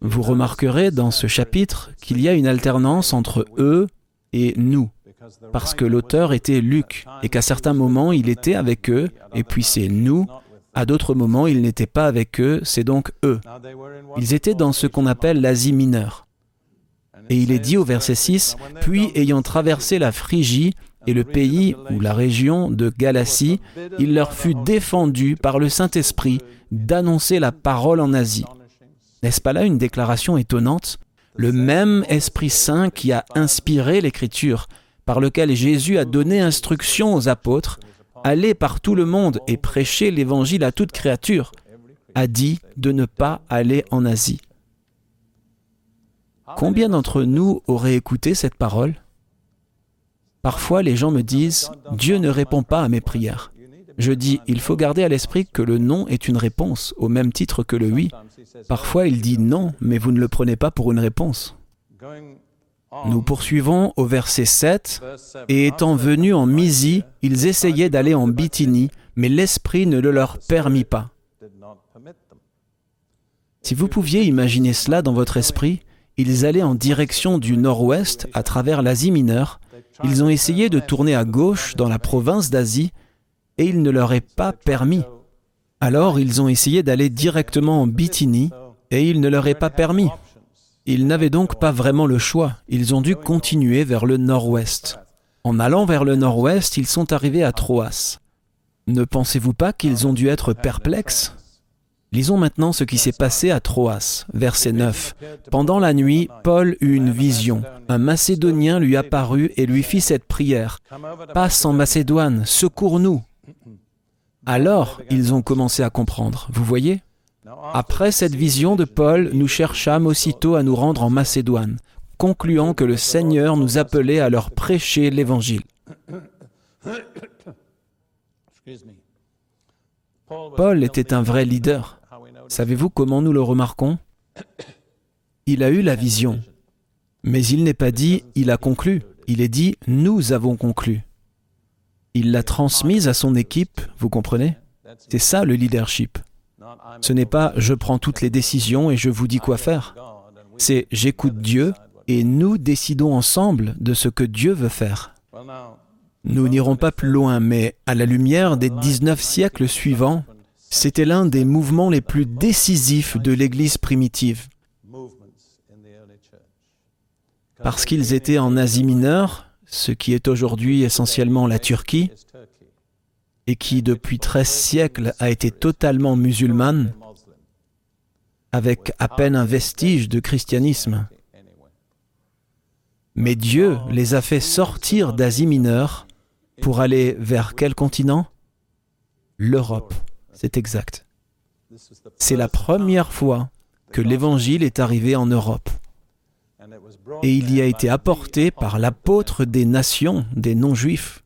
Vous remarquerez dans ce chapitre qu'il y a une alternance entre eux et nous, parce que l'auteur était Luc, et qu'à certains moments il était avec eux, et puis c'est nous, à d'autres moments il n'était pas avec eux, c'est donc eux. Ils étaient dans ce qu'on appelle l'Asie mineure. Et il est dit au verset 6, Puis ayant traversé la Phrygie et le pays ou la région de Galatie, il leur fut défendu par le Saint-Esprit d'annoncer la parole en Asie. N'est-ce pas là une déclaration étonnante? Le même Esprit Saint qui a inspiré l'Écriture, par lequel Jésus a donné instruction aux apôtres, aller par tout le monde et prêcher l'Évangile à toute créature, a dit de ne pas aller en Asie. Combien d'entre nous auraient écouté cette parole? Parfois les gens me disent, Dieu ne répond pas à mes prières. Je dis, il faut garder à l'esprit que le non est une réponse, au même titre que le oui. Parfois il dit non, mais vous ne le prenez pas pour une réponse. Nous poursuivons au verset 7. Et étant venus en Mysie, ils essayaient d'aller en Bithynie, mais l'Esprit ne le leur permit pas. Si vous pouviez imaginer cela dans votre esprit, ils allaient en direction du nord-ouest à travers l'Asie mineure, ils ont essayé de tourner à gauche dans la province d'Asie, et il ne leur est pas permis. Alors ils ont essayé d'aller directement en Bithynie, et il ne leur est pas permis. Ils n'avaient donc pas vraiment le choix, ils ont dû continuer vers le nord-ouest. En allant vers le nord-ouest, ils sont arrivés à Troas. Ne pensez-vous pas qu'ils ont dû être perplexes? Lisons maintenant ce qui s'est passé à Troas, verset 9. Pendant la nuit, Paul eut une vision. Un Macédonien lui apparut et lui fit cette prière. Passe en Macédoine, secours-nous. Alors, ils ont commencé à comprendre. Vous voyez? Après cette vision de Paul, nous cherchâmes aussitôt à nous rendre en Macédoine, concluant que le Seigneur nous appelait à leur prêcher l'Évangile. Paul était un vrai leader. Savez-vous comment nous le remarquons? Il a eu la vision. Mais il n'est pas dit il a conclu, il est dit nous avons conclu. Il l'a transmise à son équipe, vous comprenez? C'est ça le leadership. Ce n'est pas je prends toutes les décisions et je vous dis quoi faire. C'est j'écoute Dieu et nous décidons ensemble de ce que Dieu veut faire. Nous n'irons pas plus loin, mais à la lumière des 19 siècles suivants, c'était l'un des mouvements les plus décisifs de l'Église primitive. Parce qu'ils étaient en Asie mineure, ce qui est aujourd'hui essentiellement la Turquie, et qui depuis 13 siècles a été totalement musulmane, avec à peine un vestige de christianisme. Mais Dieu les a fait sortir d'Asie mineure pour aller vers quel continent? L'Europe, c'est exact. C'est la première fois que l'Évangile est arrivé en Europe. Et il y a été apporté par l'apôtre des nations, des non-juifs.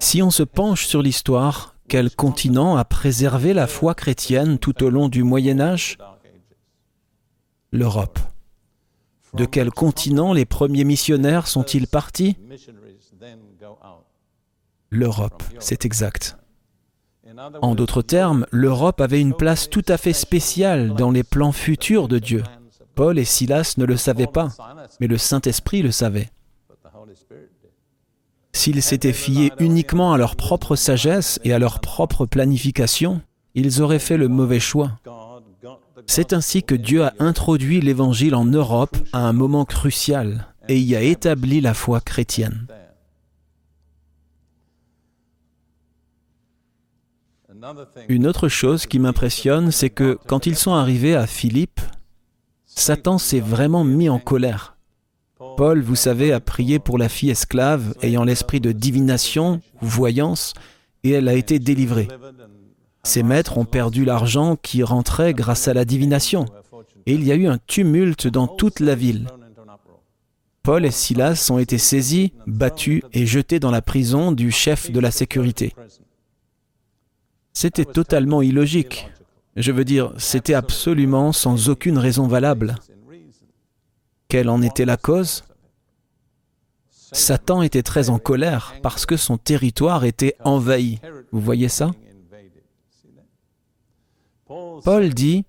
Si on se penche sur l'histoire, quel continent a préservé la foi chrétienne tout au long du Moyen Âge? L'Europe. De quel continent les premiers missionnaires sont-ils partis? L'Europe, c'est exact. En d'autres termes, l'Europe avait une place tout à fait spéciale dans les plans futurs de Dieu. Paul et Silas ne le savaient pas, mais le Saint-Esprit le savait. S'ils s'étaient fiés uniquement à leur propre sagesse et à leur propre planification, ils auraient fait le mauvais choix. C'est ainsi que Dieu a introduit l'Évangile en Europe à un moment crucial et y a établi la foi chrétienne. Une autre chose qui m'impressionne, c'est que quand ils sont arrivés à Philippe, Satan s'est vraiment mis en colère. Paul, vous savez, a prié pour la fille esclave ayant l'esprit de divination voyance, et elle a été délivrée. Ses maîtres ont perdu l'argent qui rentrait grâce à la divination, et il y a eu un tumulte dans toute la ville. Paul et Silas ont été saisis, battus et jetés dans la prison du chef de la sécurité. C'était totalement illogique. Je veux dire, c'était absolument sans aucune raison valable. Quelle en était la cause? Satan était très en colère parce que son territoire était envahi. Vous voyez ça? Paul dit,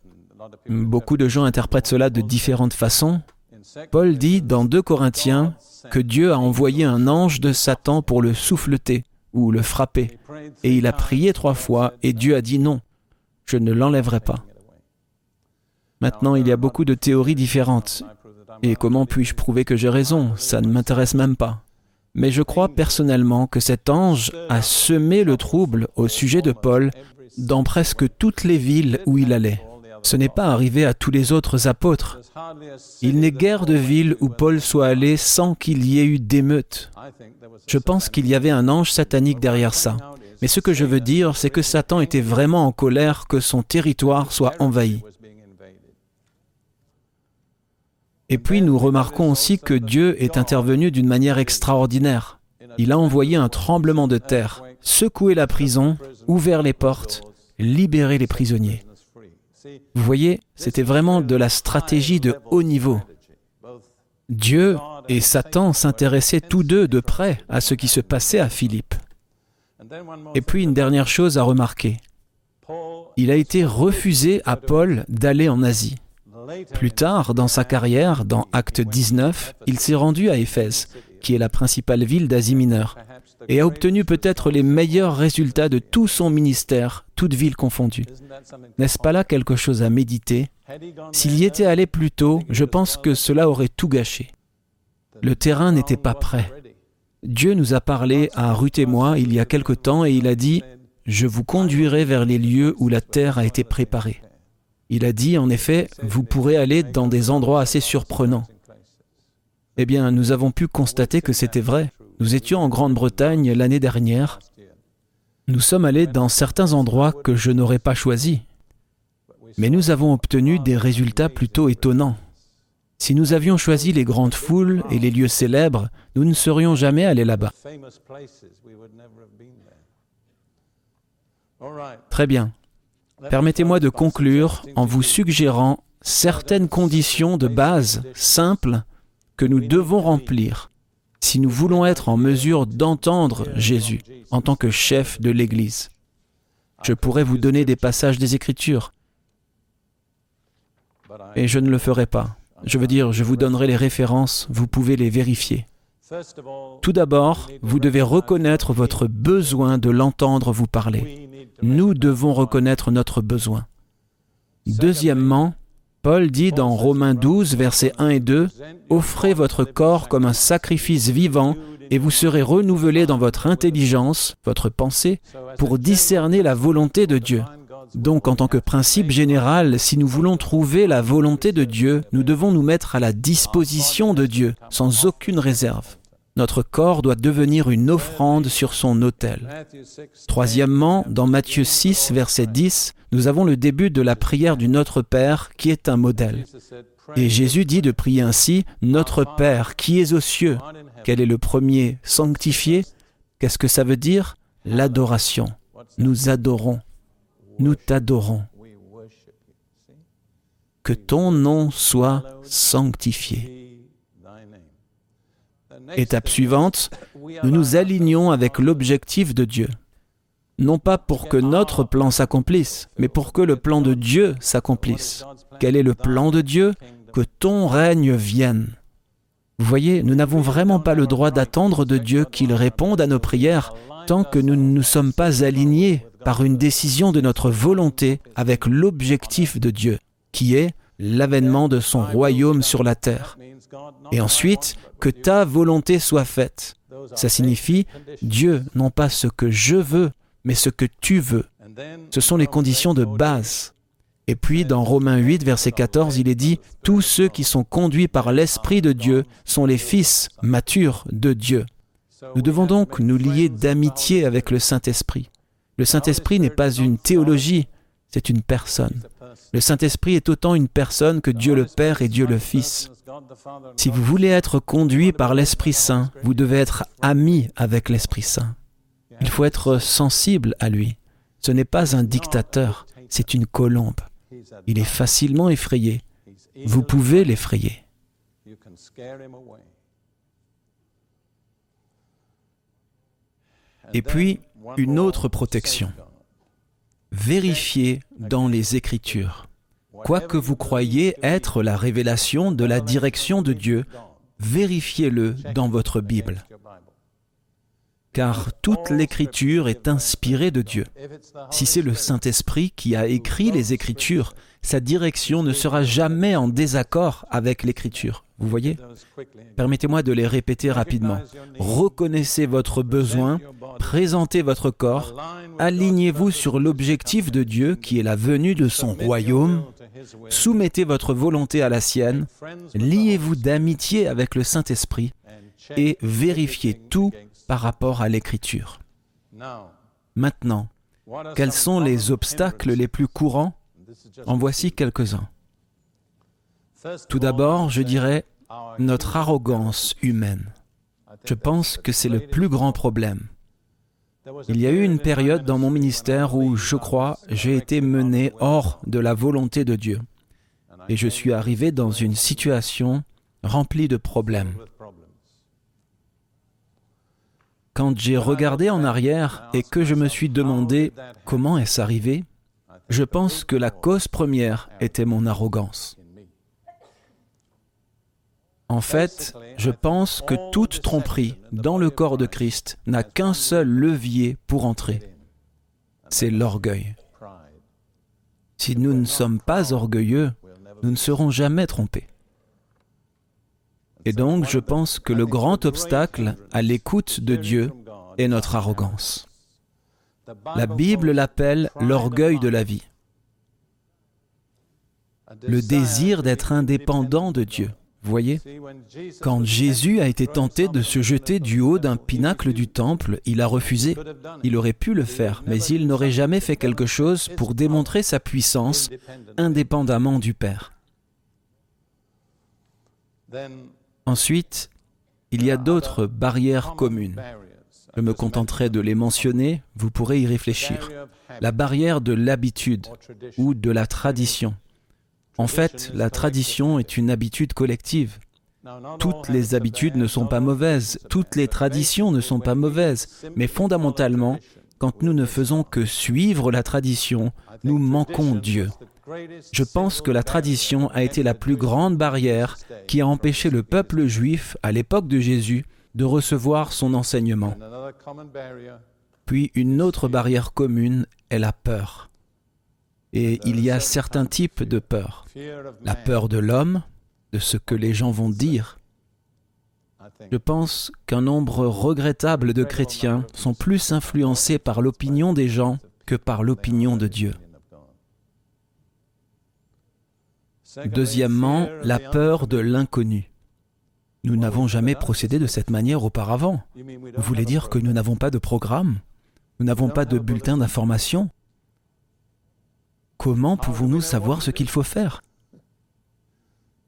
beaucoup de gens interprètent cela de différentes façons, Paul dit dans 2 Corinthiens que Dieu a envoyé un ange de Satan pour le souffleter ou le frapper. Et il a prié trois fois et Dieu a dit non, je ne l'enlèverai pas. Maintenant, il y a beaucoup de théories différentes. Et comment puis-je prouver que j'ai raison? Ça ne m'intéresse même pas. Mais je crois personnellement que cet ange a semé le trouble au sujet de Paul dans presque toutes les villes où il allait. Ce n'est pas arrivé à tous les autres apôtres. Il n'est guère de ville où Paul soit allé sans qu'il y ait eu d'émeutes. Je pense qu'il y avait un ange satanique derrière ça. Mais ce que je veux dire, c'est que Satan était vraiment en colère que son territoire soit envahi. Et puis nous remarquons aussi que Dieu est intervenu d'une manière extraordinaire. Il a envoyé un tremblement de terre, secoué la prison, ouvert les portes, libéré les prisonniers. Vous voyez, c'était vraiment de la stratégie de haut niveau. Dieu et Satan s'intéressaient tous deux de près à ce qui se passait à Philippe. Et puis une dernière chose à remarquer. Il a été refusé à Paul d'aller en Asie. Plus tard, dans sa carrière, dans Acte 19, il s'est rendu à Éphèse, qui est la principale ville d'Asie mineure, et a obtenu peut-être les meilleurs résultats de tout son ministère, toute ville confondue. N'est-ce pas là quelque chose à méditer? S'il y était allé plus tôt, je pense que cela aurait tout gâché. Le terrain n'était pas prêt. Dieu nous a parlé à Ruth et moi il y a quelque temps et il a dit, Je vous conduirai vers les lieux où la terre a été préparée. Il a dit, en effet, vous pourrez aller dans des endroits assez surprenants. Eh bien, nous avons pu constater que c'était vrai. Nous étions en Grande-Bretagne l'année dernière. Nous sommes allés dans certains endroits que je n'aurais pas choisis. Mais nous avons obtenu des résultats plutôt étonnants. Si nous avions choisi les grandes foules et les lieux célèbres, nous ne serions jamais allés là-bas. Très bien. Permettez-moi de conclure en vous suggérant certaines conditions de base simples que nous devons remplir si nous voulons être en mesure d'entendre Jésus en tant que chef de l'Église. Je pourrais vous donner des passages des Écritures, et je ne le ferai pas. Je veux dire, je vous donnerai les références, vous pouvez les vérifier. Tout d'abord, vous devez reconnaître votre besoin de l'entendre vous parler. Nous devons reconnaître notre besoin. Deuxièmement, Paul dit dans Romains 12, versets 1 et 2, Offrez votre corps comme un sacrifice vivant et vous serez renouvelés dans votre intelligence, votre pensée, pour discerner la volonté de Dieu. Donc en tant que principe général, si nous voulons trouver la volonté de Dieu, nous devons nous mettre à la disposition de Dieu, sans aucune réserve. Notre corps doit devenir une offrande sur son autel. Troisièmement, dans Matthieu 6, verset 10, nous avons le début de la prière du Notre Père qui est un modèle. Et Jésus dit de prier ainsi, Notre Père qui es aux cieux. Quel est le premier Sanctifié? Qu'est-ce que ça veut dire? L'adoration. Nous adorons. Nous t'adorons. Que ton nom soit sanctifié. Étape suivante, nous nous alignons avec l'objectif de Dieu. Non pas pour que notre plan s'accomplisse, mais pour que le plan de Dieu s'accomplisse. Quel est le plan de Dieu? Que ton règne vienne. Vous voyez, nous n'avons vraiment pas le droit d'attendre de Dieu qu'il réponde à nos prières tant que nous ne nous sommes pas alignés par une décision de notre volonté avec l'objectif de Dieu, qui est l'avènement de son royaume sur la terre. Et ensuite, que ta volonté soit faite. Ça signifie, Dieu, non pas ce que je veux, mais ce que tu veux. Ce sont les conditions de base. Et puis dans Romains 8, verset 14, il est dit, Tous ceux qui sont conduits par l'Esprit de Dieu sont les fils matures de Dieu. Nous devons donc nous lier d'amitié avec le Saint-Esprit. Le Saint-Esprit n'est pas une théologie, c'est une personne. Le Saint-Esprit est autant une personne que Dieu le Père et Dieu le Fils. Si vous voulez être conduit par l'Esprit Saint, vous devez être ami avec l'Esprit Saint. Il faut être sensible à lui. Ce n'est pas un dictateur, c'est une colombe. Il est facilement effrayé. Vous pouvez l'effrayer. Et puis, une autre protection. Vérifiez dans les Écritures. Quoi que vous croyez être la révélation de la direction de Dieu, vérifiez-le dans votre Bible. car toute l'écriture est inspirée de Dieu. Si c'est le Saint-Esprit qui a écrit les Écritures, sa direction ne sera jamais en désaccord avec l'écriture. Vous voyez? Permettez-moi de les répéter rapidement. Reconnaissez votre besoin, présentez votre corps, alignez-vous sur l'objectif de Dieu qui est la venue de son royaume, soumettez votre volonté à la sienne, liez-vous d'amitié avec le Saint-Esprit et vérifiez tout par rapport à l'écriture. Maintenant, quels sont les obstacles les plus courants? En voici quelques-uns. Tout d'abord, je dirais notre arrogance humaine. Je pense que c'est le plus grand problème. Il y a eu une période dans mon ministère où, je crois, j'ai été mené hors de la volonté de Dieu. Et je suis arrivé dans une situation remplie de problèmes. Quand j'ai regardé en arrière et que je me suis demandé comment est-ce arrivé, je pense que la cause première était mon arrogance. En fait, je pense que toute tromperie dans le corps de Christ n'a qu'un seul levier pour entrer. C'est l'orgueil. Si nous ne sommes pas orgueilleux, nous ne serons jamais trompés. Et donc, je pense que le grand obstacle à l'écoute de Dieu est notre arrogance. La Bible l'appelle l'orgueil de la vie, le désir d'être indépendant de Dieu. Voyez, quand Jésus a été tenté de se jeter du haut d'un pinacle du temple, il a refusé. Il aurait pu le faire, mais il n'aurait jamais fait quelque chose pour démontrer sa puissance indépendamment du Père. Ensuite, il y a d'autres barrières communes. Je me contenterai de les mentionner, vous pourrez y réfléchir. La barrière de l'habitude ou de la tradition. En fait, la tradition est une habitude collective. Toutes les habitudes ne sont pas mauvaises, toutes les traditions ne sont pas mauvaises, mais fondamentalement, quand nous ne faisons que suivre la tradition, nous manquons Dieu. Je pense que la tradition a été la plus grande barrière qui a empêché le peuple juif, à l'époque de Jésus, de recevoir son enseignement. Puis une autre barrière commune est la peur. Et il y a certains types de peur. La peur de l'homme, de ce que les gens vont dire. Je pense qu'un nombre regrettable de chrétiens sont plus influencés par l'opinion des gens que par l'opinion de Dieu. Deuxièmement, la peur de l'inconnu. Nous n'avons jamais procédé de cette manière auparavant. Vous voulez dire que nous n'avons pas de programme? Nous n'avons pas de bulletin d'information? Comment pouvons-nous savoir ce qu'il faut faire?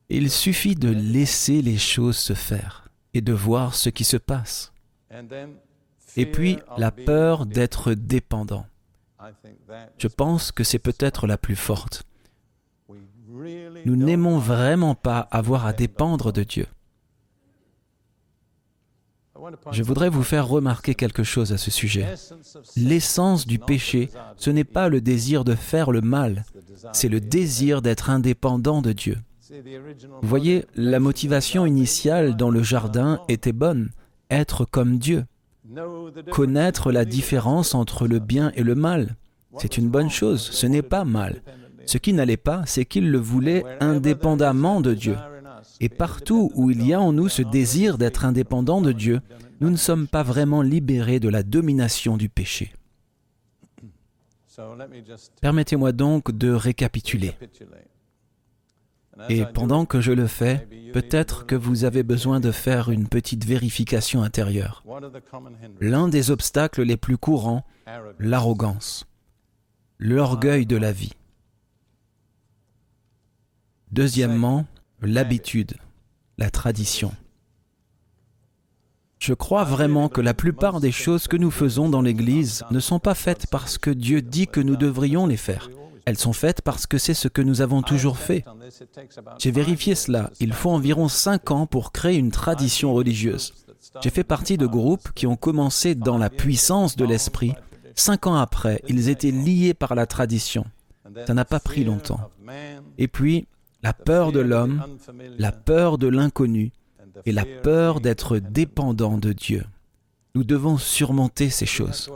Il suffit de laisser les choses se faire et de voir ce qui se passe. Et puis, la peur d'être dépendant. Je pense que c'est peut-être la plus forte. Nous n'aimons vraiment pas avoir à dépendre de Dieu. Je voudrais vous faire remarquer quelque chose à ce sujet. L'essence du péché, ce n'est pas le désir de faire le mal, c'est le désir d'être indépendant de Dieu. Vous voyez, la motivation initiale dans le jardin était bonne, être comme Dieu. Connaître la différence entre le bien et le mal, c'est une bonne chose, ce n'est pas mal. Ce qui n'allait pas, c'est qu'il le voulait indépendamment de Dieu. Et partout où il y a en nous ce désir d'être indépendant de Dieu, nous ne sommes pas vraiment libérés de la domination du péché. Permettez-moi donc de récapituler. Et pendant que je le fais, peut-être que vous avez besoin de faire une petite vérification intérieure. L'un des obstacles les plus courants, l'arrogance, l'orgueil de la vie. Deuxièmement, l'habitude, la tradition. Je crois vraiment que la plupart des choses que nous faisons dans l'Église ne sont pas faites parce que Dieu dit que nous devrions les faire. Elles sont faites parce que c'est ce que nous avons toujours fait. J'ai vérifié cela. Il faut environ cinq ans pour créer une tradition religieuse. J'ai fait partie de groupes qui ont commencé dans la puissance de l'Esprit. Cinq ans après, ils étaient liés par la tradition. Ça n'a pas pris longtemps. Et puis, la peur de l'homme, la peur de l'inconnu et la peur d'être dépendant de Dieu. Nous devons surmonter ces choses.